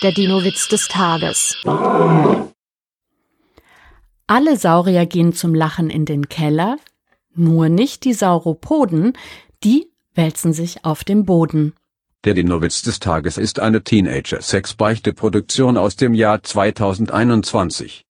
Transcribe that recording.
Der Dino-Witz des Tages. Alle Saurier gehen zum Lachen in den Keller, nur nicht die Sauropoden, die wälzen sich auf dem Boden. Der Dino-Witz des Tages ist eine Teenager-Sex-Beichte-Produktion aus dem Jahr 2021.